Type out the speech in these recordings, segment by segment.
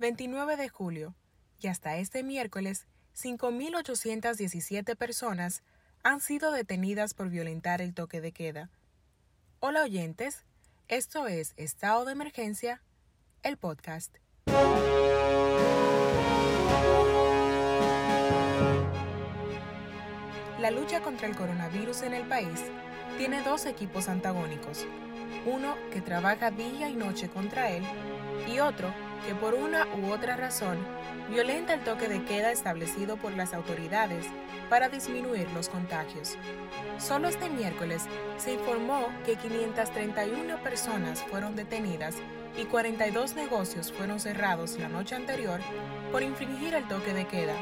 29 de julio, y hasta este miércoles, 5.817 personas han sido detenidas por violentar el toque de queda. Hola oyentes, esto es Estado de Emergencia, el podcast. La lucha contra el coronavirus en el país tiene dos equipos antagónicos, uno que trabaja día y noche contra él y otro que por una u otra razón violenta el toque de queda establecido por las autoridades para disminuir los contagios. Solo este miércoles se informó que 531 personas fueron detenidas y 42 negocios fueron cerrados la noche anterior por infringir el toque de queda,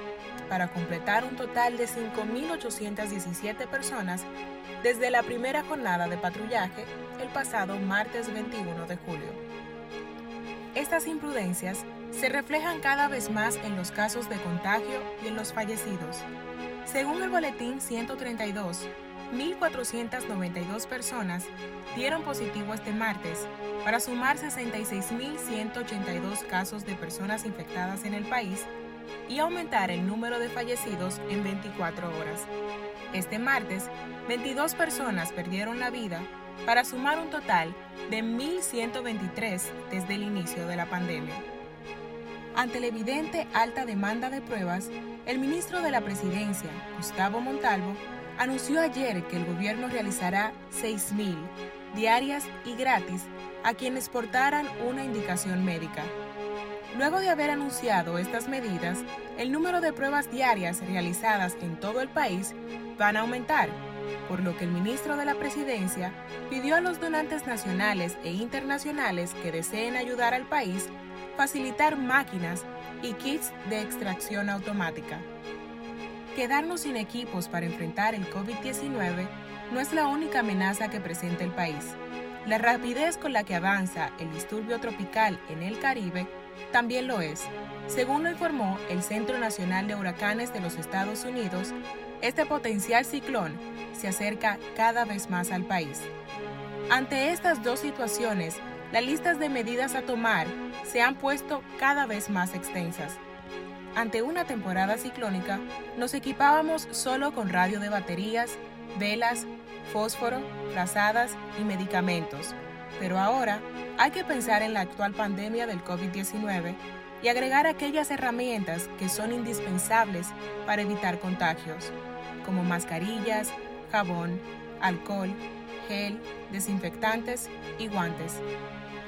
para completar un total de 5.817 personas desde la primera jornada de patrullaje el pasado martes 21 de julio. Estas imprudencias se reflejan cada vez más en los casos de contagio y en los fallecidos. Según el boletín 132, 1.492 personas dieron positivo este martes, para sumar 66.182 casos de personas infectadas en el país y aumentar el número de fallecidos en 24 horas. Este martes, 22 personas perdieron la vida para sumar un total de 1.123 desde el inicio de la pandemia. Ante la evidente alta demanda de pruebas, el ministro de la Presidencia, Gustavo Montalvo, anunció ayer que el gobierno realizará 6.000 diarias y gratis a quienes portaran una indicación médica. Luego de haber anunciado estas medidas, el número de pruebas diarias realizadas en todo el país van a aumentar por lo que el ministro de la Presidencia pidió a los donantes nacionales e internacionales que deseen ayudar al país facilitar máquinas y kits de extracción automática. Quedarnos sin equipos para enfrentar el COVID-19 no es la única amenaza que presenta el país. La rapidez con la que avanza el disturbio tropical en el Caribe también lo es. Según lo informó el Centro Nacional de Huracanes de los Estados Unidos, este potencial ciclón se acerca cada vez más al país. Ante estas dos situaciones, las listas de medidas a tomar se han puesto cada vez más extensas. Ante una temporada ciclónica, nos equipábamos solo con radio de baterías, velas, fósforo, trazadas y medicamentos. Pero ahora hay que pensar en la actual pandemia del COVID-19 y agregar aquellas herramientas que son indispensables para evitar contagios, como mascarillas, jabón, alcohol, gel, desinfectantes y guantes.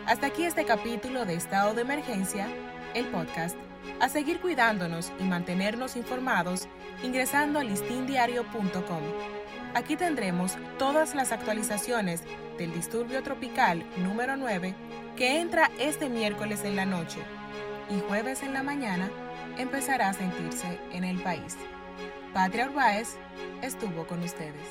Hasta aquí este capítulo de Estado de Emergencia, el podcast. A seguir cuidándonos y mantenernos informados ingresando a listindiario.com. Aquí tendremos todas las actualizaciones del disturbio tropical número 9 que entra este miércoles en la noche y jueves en la mañana empezará a sentirse en el país. Patria Urbaez estuvo con ustedes.